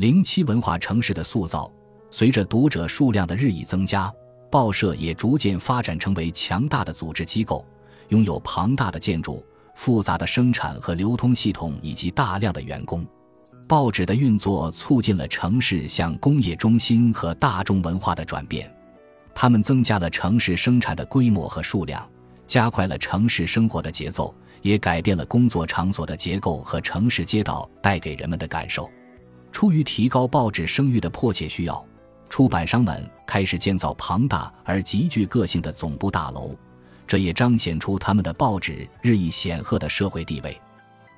零七文化城市的塑造，随着读者数量的日益增加，报社也逐渐发展成为强大的组织机构，拥有庞大的建筑、复杂的生产和流通系统以及大量的员工。报纸的运作促进了城市向工业中心和大众文化的转变，它们增加了城市生产的规模和数量，加快了城市生活的节奏，也改变了工作场所的结构和城市街道带给人们的感受。出于提高报纸声誉的迫切需要，出版商们开始建造庞大而极具个性的总部大楼，这也彰显出他们的报纸日益显赫的社会地位。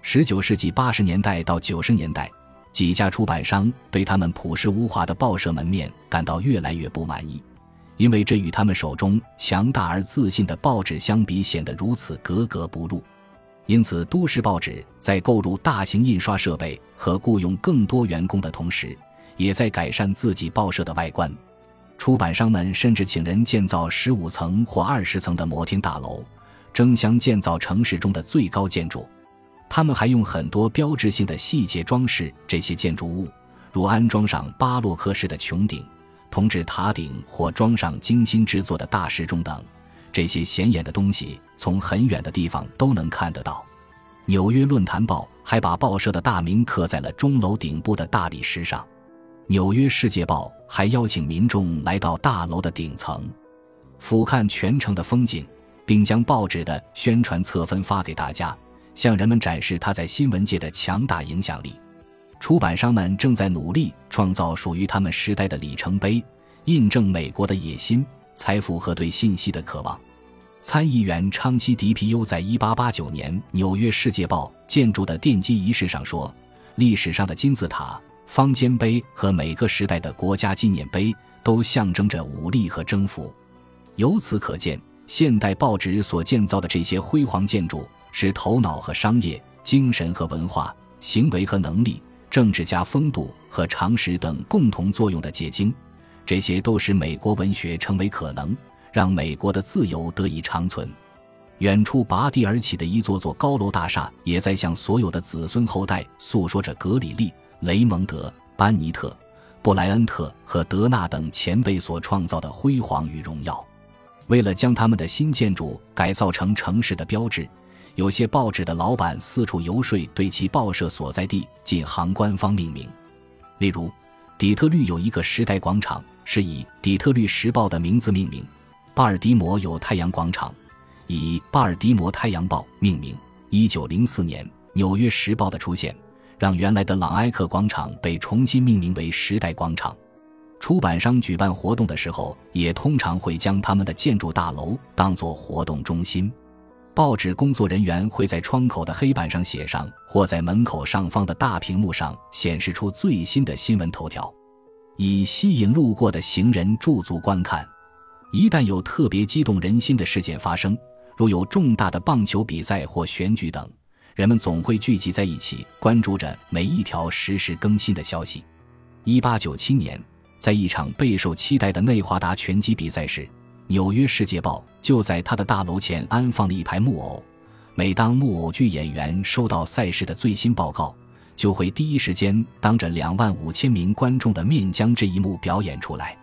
十九世纪八十年代到九十年代。几家出版商对他们朴实无华的报社门面感到越来越不满意，因为这与他们手中强大而自信的报纸相比显得如此格格不入。因此，都市报纸在购入大型印刷设备和雇佣更多员工的同时，也在改善自己报社的外观。出版商们甚至请人建造十五层或二十层的摩天大楼，争相建造城市中的最高建筑。他们还用很多标志性的细节装饰这些建筑物，如安装上巴洛克式的穹顶、铜制塔顶或装上精心制作的大时钟等。这些显眼的东西从很远的地方都能看得到。纽约论坛报还把报社的大名刻在了钟楼顶部的大理石上。纽约世界报还邀请民众来到大楼的顶层，俯瞰全城的风景，并将报纸的宣传册分发给大家。向人们展示他在新闻界的强大影响力。出版商们正在努力创造属于他们时代的里程碑，印证美国的野心、财富和对信息的渴望。参议员昌西·迪皮尤在1889年《纽约世界报》建筑的奠基仪式上说：“历史上的金字塔、方尖碑和每个时代的国家纪念碑都象征着武力和征服。”由此可见，现代报纸所建造的这些辉煌建筑。是头脑和商业、精神和文化、行为和能力、政治家风度和常识等共同作用的结晶，这些都使美国文学成为可能，让美国的自由得以长存。远处拔地而起的一座座高楼大厦，也在向所有的子孙后代诉说着格里利、雷蒙德、班尼特、布莱恩特和德纳等前辈所创造的辉煌与荣耀。为了将他们的新建筑改造成城市的标志。有些报纸的老板四处游说，对其报社所在地进行官方命名。例如，底特律有一个时代广场，是以《底特律时报》的名字命名；巴尔的摩有太阳广场，以《巴尔的摩太阳报》命名。一九零四年，《纽约时报》的出现，让原来的朗埃克广场被重新命名为时代广场。出版商举办活动的时候，也通常会将他们的建筑大楼当作活动中心。报纸工作人员会在窗口的黑板上写上，或在门口上方的大屏幕上显示出最新的新闻头条，以吸引路过的行人驻足观看。一旦有特别激动人心的事件发生，如有重大的棒球比赛或选举等，人们总会聚集在一起，关注着每一条实时更新的消息。一八九七年，在一场备受期待的内华达拳击比赛时。《纽约世界报》就在他的大楼前安放了一排木偶，每当木偶剧演员收到赛事的最新报告，就会第一时间当着两万五千名观众的面将这一幕表演出来。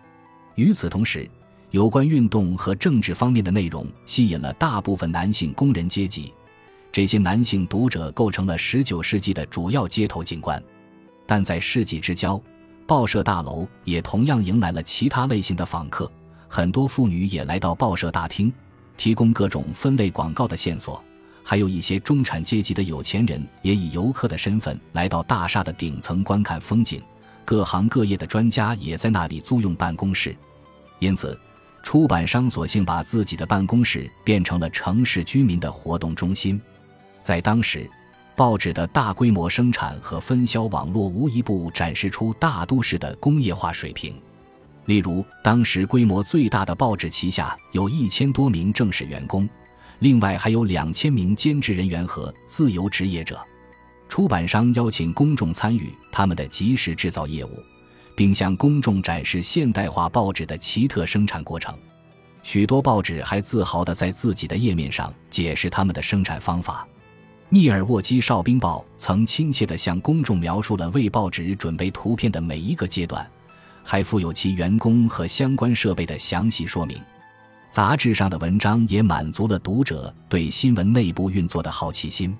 与此同时，有关运动和政治方面的内容吸引了大部分男性工人阶级，这些男性读者构成了19世纪的主要街头景观。但在世纪之交，报社大楼也同样迎来了其他类型的访客。很多妇女也来到报社大厅，提供各种分类广告的线索。还有一些中产阶级的有钱人也以游客的身份来到大厦的顶层观看风景。各行各业的专家也在那里租用办公室。因此，出版商索性把自己的办公室变成了城市居民的活动中心。在当时，报纸的大规模生产和分销网络无一不展示出大都市的工业化水平。例如，当时规模最大的报纸旗下有一千多名正式员工，另外还有两千名兼职人员和自由职业者。出版商邀请公众参与他们的即时制造业务，并向公众展示现代化报纸的奇特生产过程。许多报纸还自豪地在自己的页面上解释他们的生产方法。密尔沃基哨兵报曾亲切地向公众描述了为报纸准备图片的每一个阶段，还附有其员工和相关设备的详细说明。杂志上的文章也满足了读者对新闻内部运作的好奇心。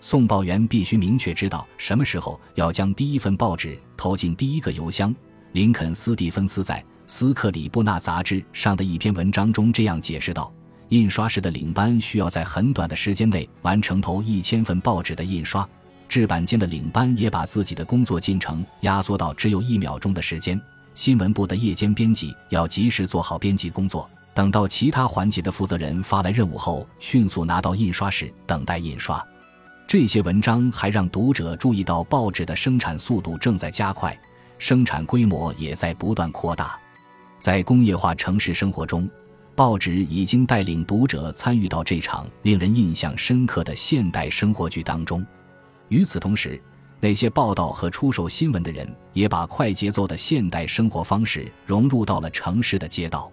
送报员必须明确知道什么时候要将第一份报纸投进第一个邮箱。林肯·斯蒂芬斯在《斯克里布纳》杂志上的一篇文章中这样解释道。印刷室的领班需要在很短的时间内完成投一千份报纸的印刷，制版间的领班也把自己的工作进程压缩到只有一秒钟的时间。新闻部的夜间编辑要及时做好编辑工作，等到其他环节的负责人发来任务后，迅速拿到印刷室等待印刷。这些文章还让读者注意到报纸的生产速度正在加快，生产规模也在不断扩大。在工业化城市生活中。报纸已经带领读者参与到这场令人印象深刻的现代生活剧当中。与此同时，那些报道和出售新闻的人也把快节奏的现代生活方式融入到了城市的街道。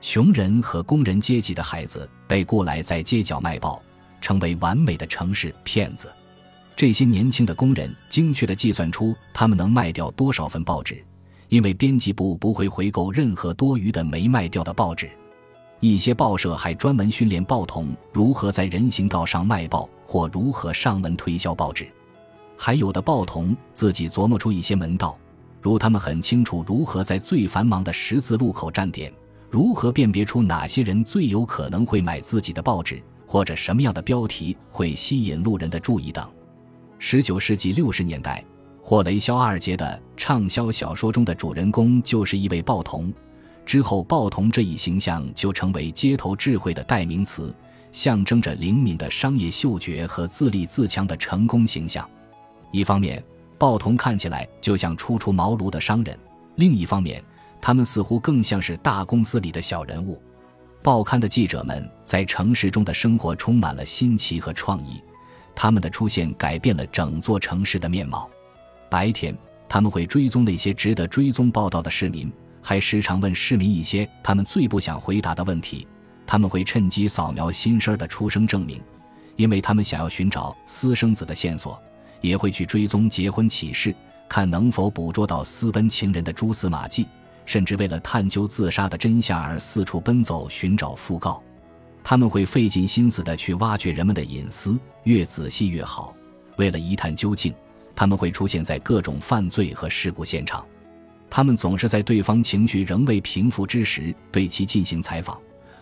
穷人和工人阶级的孩子被雇来在街角卖报，成为完美的城市骗子。这些年轻的工人精确地计算出他们能卖掉多少份报纸，因为编辑部不会回购任何多余的没卖掉的报纸。一些报社还专门训练报童如何在人行道上卖报，或如何上门推销报纸。还有的报童自己琢磨出一些门道，如他们很清楚如何在最繁忙的十字路口站点，如何辨别出哪些人最有可能会买自己的报纸，或者什么样的标题会吸引路人的注意等。十九世纪六十年代，霍雷肖·阿尔杰的畅销小说中的主人公就是一位报童。之后，报童这一形象就成为街头智慧的代名词，象征着灵敏的商业嗅觉和自立自强的成功形象。一方面，报童看起来就像初出茅庐的商人；另一方面，他们似乎更像是大公司里的小人物。报刊的记者们在城市中的生活充满了新奇和创意，他们的出现改变了整座城市的面貌。白天，他们会追踪那些值得追踪报道的市民。还时常问市民一些他们最不想回答的问题。他们会趁机扫描新生儿的出生证明，因为他们想要寻找私生子的线索；也会去追踪结婚启事，看能否捕捉到私奔情人的蛛丝马迹。甚至为了探究自杀的真相而四处奔走寻找讣告。他们会费尽心思地去挖掘人们的隐私，越仔细越好。为了一探究竟，他们会出现在各种犯罪和事故现场。他们总是在对方情绪仍未平复之时对其进行采访，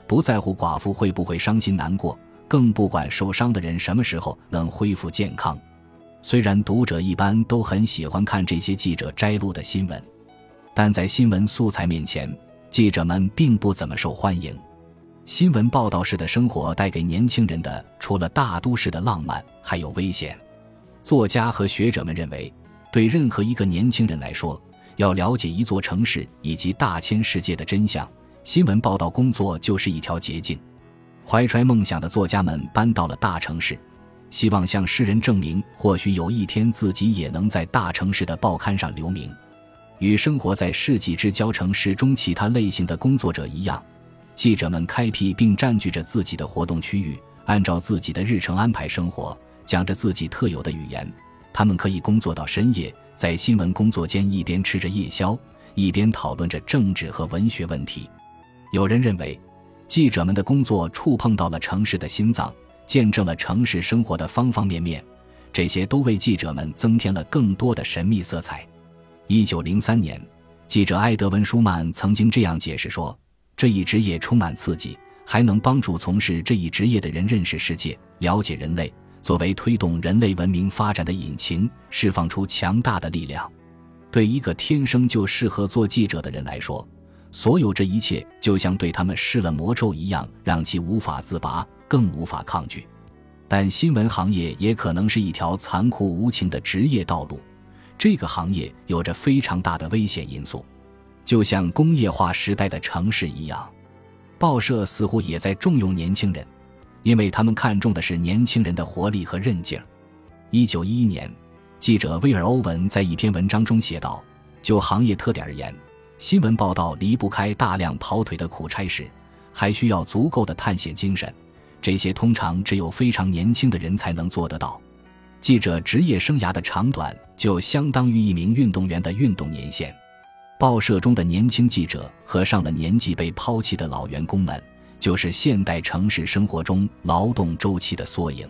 不在乎寡妇会不会伤心难过，更不管受伤的人什么时候能恢复健康。虽然读者一般都很喜欢看这些记者摘录的新闻，但在新闻素材面前，记者们并不怎么受欢迎。新闻报道式的生活带给年轻人的，除了大都市的浪漫，还有危险。作家和学者们认为，对任何一个年轻人来说，要了解一座城市以及大千世界的真相，新闻报道工作就是一条捷径。怀揣梦想的作家们搬到了大城市，希望向世人证明，或许有一天自己也能在大城市的报刊上留名。与生活在世纪之交城市中其他类型的工作者一样，记者们开辟并占据着自己的活动区域，按照自己的日程安排生活，讲着自己特有的语言。他们可以工作到深夜。在新闻工作间，一边吃着夜宵，一边讨论着政治和文学问题。有人认为，记者们的工作触碰到了城市的心脏，见证了城市生活的方方面面。这些都为记者们增添了更多的神秘色彩。一九零三年，记者埃德温·舒曼曾经这样解释说：“这一职业充满刺激，还能帮助从事这一职业的人认识世界，了解人类。”作为推动人类文明发展的引擎，释放出强大的力量。对一个天生就适合做记者的人来说，所有这一切就像对他们施了魔咒一样，让其无法自拔，更无法抗拒。但新闻行业也可能是一条残酷无情的职业道路。这个行业有着非常大的危险因素，就像工业化时代的城市一样。报社似乎也在重用年轻人。因为他们看重的是年轻人的活力和韧劲儿。一九一一年，记者威尔·欧文在一篇文章中写道：“就行业特点而言，新闻报道离不开大量跑腿的苦差事，还需要足够的探险精神。这些通常只有非常年轻的人才能做得到。记者职业生涯的长短，就相当于一名运动员的运动年限。报社中的年轻记者和上了年纪被抛弃的老员工们，就是现代城市生活中劳动周期的缩影。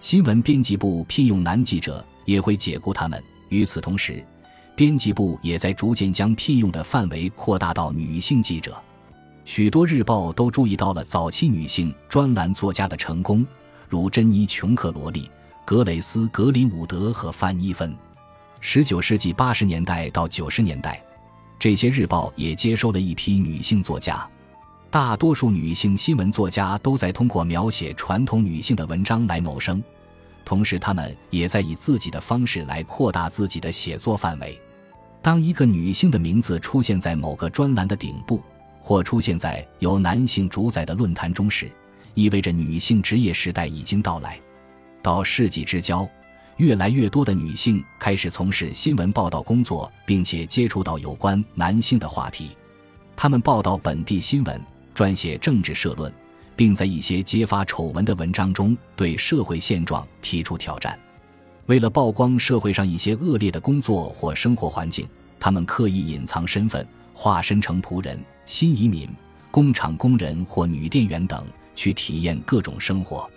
新闻编辑部聘用男记者，也会解雇他们。与此同时，编辑部也在逐渐将聘用的范围扩大到女性记者。许多日报都注意到了早期女性专栏作家的成功，如珍妮·琼克罗利、格蕾斯·格林伍德和范妮芬。十九世纪八十年代到九十年代。这些日报也接收了一批女性作家，大多数女性新闻作家都在通过描写传统女性的文章来谋生，同时她们也在以自己的方式来扩大自己的写作范围。当一个女性的名字出现在某个专栏的顶部，或出现在由男性主宰的论坛中时，意味着女性职业时代已经到来。到世纪之交。越来越多的女性开始从事新闻报道工作，并且接触到有关男性的话题。她们报道本地新闻，撰写政治社论，并在一些揭发丑闻的文章中对社会现状提出挑战。为了曝光社会上一些恶劣的工作或生活环境，她们刻意隐藏身份，化身成仆人、新移民、工厂工人或女店员等，去体验各种生活。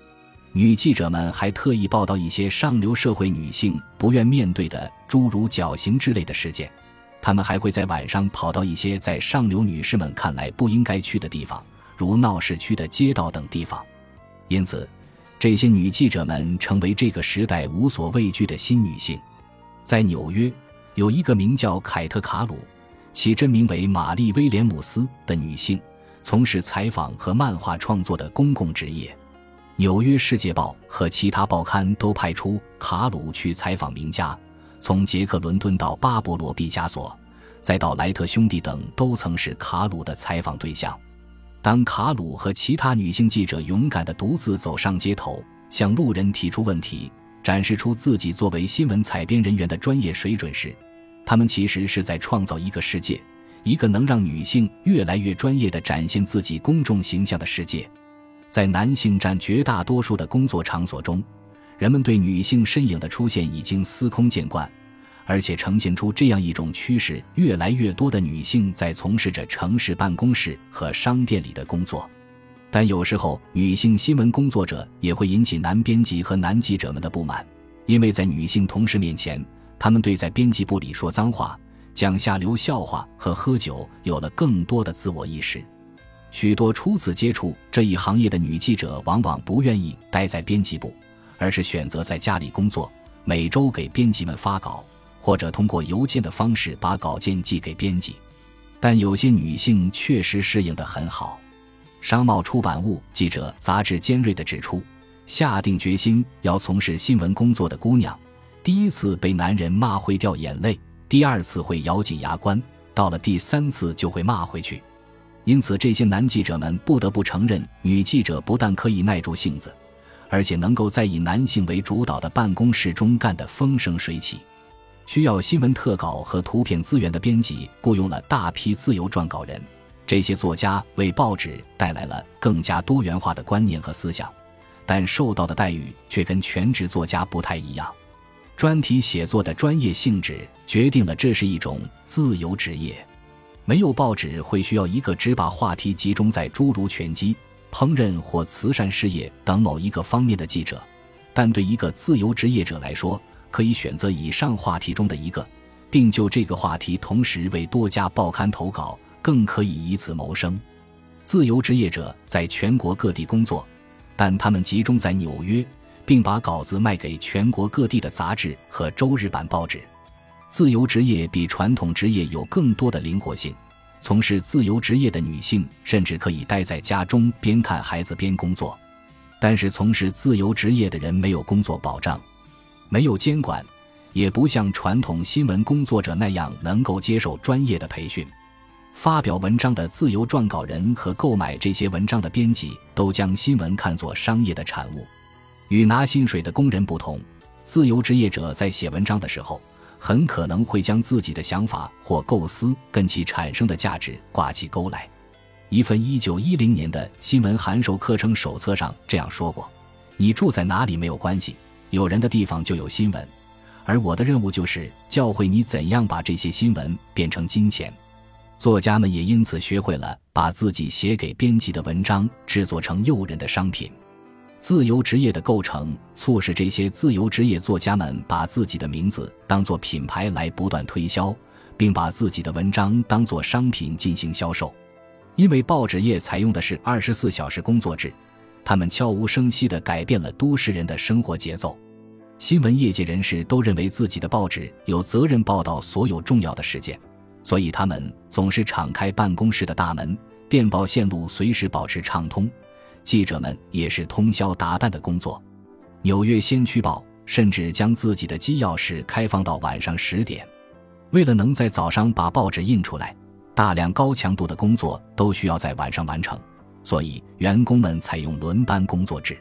女记者们还特意报道一些上流社会女性不愿面对的，诸如绞刑之类的事件。她们还会在晚上跑到一些在上流女士们看来不应该去的地方，如闹市区的街道等地方。因此，这些女记者们成为这个时代无所畏惧的新女性。在纽约，有一个名叫凯特·卡鲁，其真名为玛丽·威廉姆斯的女性，从事采访和漫画创作的公共职业。《纽约世界报》和其他报刊都派出卡鲁去采访名家，从杰克·伦敦到巴勃罗·毕加索，再到莱特兄弟等，都曾是卡鲁的采访对象。当卡鲁和其他女性记者勇敢地独自走上街头，向路人提出问题，展示出自己作为新闻采编人员的专业水准时，他们其实是在创造一个世界，一个能让女性越来越专业地展现自己公众形象的世界。在男性占绝大多数的工作场所中，人们对女性身影的出现已经司空见惯，而且呈现出这样一种趋势：越来越多的女性在从事着城市办公室和商店里的工作。但有时候，女性新闻工作者也会引起男编辑和男记者们的不满，因为在女性同事面前，他们对在编辑部里说脏话、讲下流笑话和喝酒有了更多的自我意识。许多初次接触这一行业的女记者往往不愿意待在编辑部，而是选择在家里工作，每周给编辑们发稿，或者通过邮件的方式把稿件寄给编辑。但有些女性确实适应得很好。商贸出版物记者杂志尖锐地指出，下定决心要从事新闻工作的姑娘，第一次被男人骂会掉眼泪，第二次会咬紧牙关，到了第三次就会骂回去。因此，这些男记者们不得不承认，女记者不但可以耐住性子，而且能够在以男性为主导的办公室中干得风生水起。需要新闻特稿和图片资源的编辑雇佣了大批自由撰稿人，这些作家为报纸带来了更加多元化的观念和思想，但受到的待遇却跟全职作家不太一样。专题写作的专业性质决定了这是一种自由职业。没有报纸会需要一个只把话题集中在诸如拳击、烹饪或慈善事业等某一个方面的记者，但对一个自由职业者来说，可以选择以上话题中的一个，并就这个话题同时为多家报刊投稿，更可以以此谋生。自由职业者在全国各地工作，但他们集中在纽约，并把稿子卖给全国各地的杂志和周日版报纸。自由职业比传统职业有更多的灵活性。从事自由职业的女性甚至可以待在家中边看孩子边工作。但是，从事自由职业的人没有工作保障，没有监管，也不像传统新闻工作者那样能够接受专业的培训。发表文章的自由撰稿人和购买这些文章的编辑都将新闻看作商业的产物。与拿薪水的工人不同，自由职业者在写文章的时候。很可能会将自己的想法或构思跟其产生的价值挂起钩来，一份1910年的新闻函授课程手册上这样说过：“你住在哪里没有关系，有人的地方就有新闻，而我的任务就是教会你怎样把这些新闻变成金钱。”作家们也因此学会了把自己写给编辑的文章制作成诱人的商品。自由职业的构成促使这些自由职业作家们把自己的名字当作品牌来不断推销，并把自己的文章当作商品进行销售。因为报纸业采用的是二十四小时工作制，他们悄无声息地改变了都市人的生活节奏。新闻业界人士都认为自己的报纸有责任报道所有重要的事件。所以，他们总是敞开办公室的大门，电报线路随时保持畅通。记者们也是通宵达旦的工作。纽约先驱报甚至将自己的机要室开放到晚上十点。为了能在早上把报纸印出来，大量高强度的工作都需要在晚上完成，所以员工们采用轮班工作制。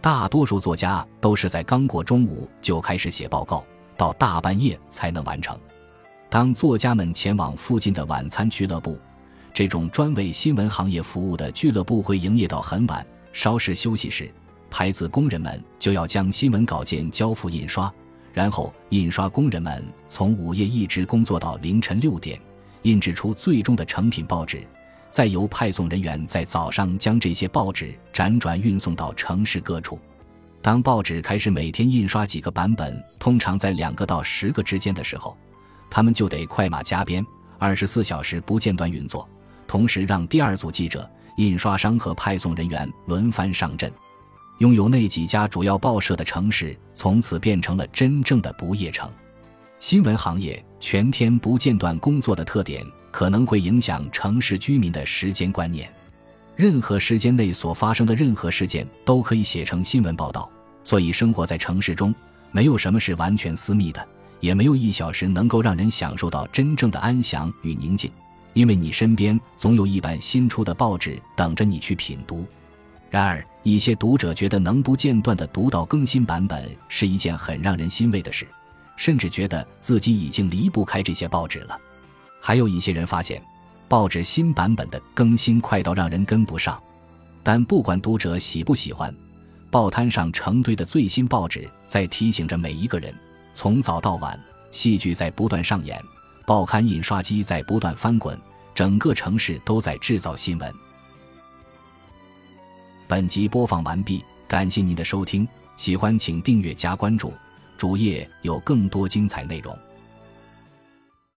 大多数作家都是在刚过中午就开始写报告，到大半夜才能完成。当作家们前往附近的晚餐俱乐部，这种专为新闻行业服务的俱乐部会营业到很晚。稍事休息时，排字工人们就要将新闻稿件交付印刷，然后印刷工人们从午夜一直工作到凌晨六点，印制出最终的成品报纸，再由派送人员在早上将这些报纸辗转运送到城市各处。当报纸开始每天印刷几个版本，通常在两个到十个之间的时候。他们就得快马加鞭，二十四小时不间断运作，同时让第二组记者、印刷商和派送人员轮番上阵。拥有那几家主要报社的城市，从此变成了真正的不夜城。新闻行业全天不间断工作的特点，可能会影响城市居民的时间观念。任何时间内所发生的任何事件都可以写成新闻报道，所以生活在城市中，没有什么是完全私密的。也没有一小时能够让人享受到真正的安详与宁静，因为你身边总有一本新出的报纸等着你去品读。然而，一些读者觉得能不间断地读到更新版本是一件很让人欣慰的事，甚至觉得自己已经离不开这些报纸了。还有一些人发现，报纸新版本的更新快到让人跟不上。但不管读者喜不喜欢，报摊上成堆的最新报纸在提醒着每一个人。从早到晚，戏剧在不断上演，报刊印刷机在不断翻滚，整个城市都在制造新闻。本集播放完毕，感谢您的收听，喜欢请订阅加关注，主页有更多精彩内容。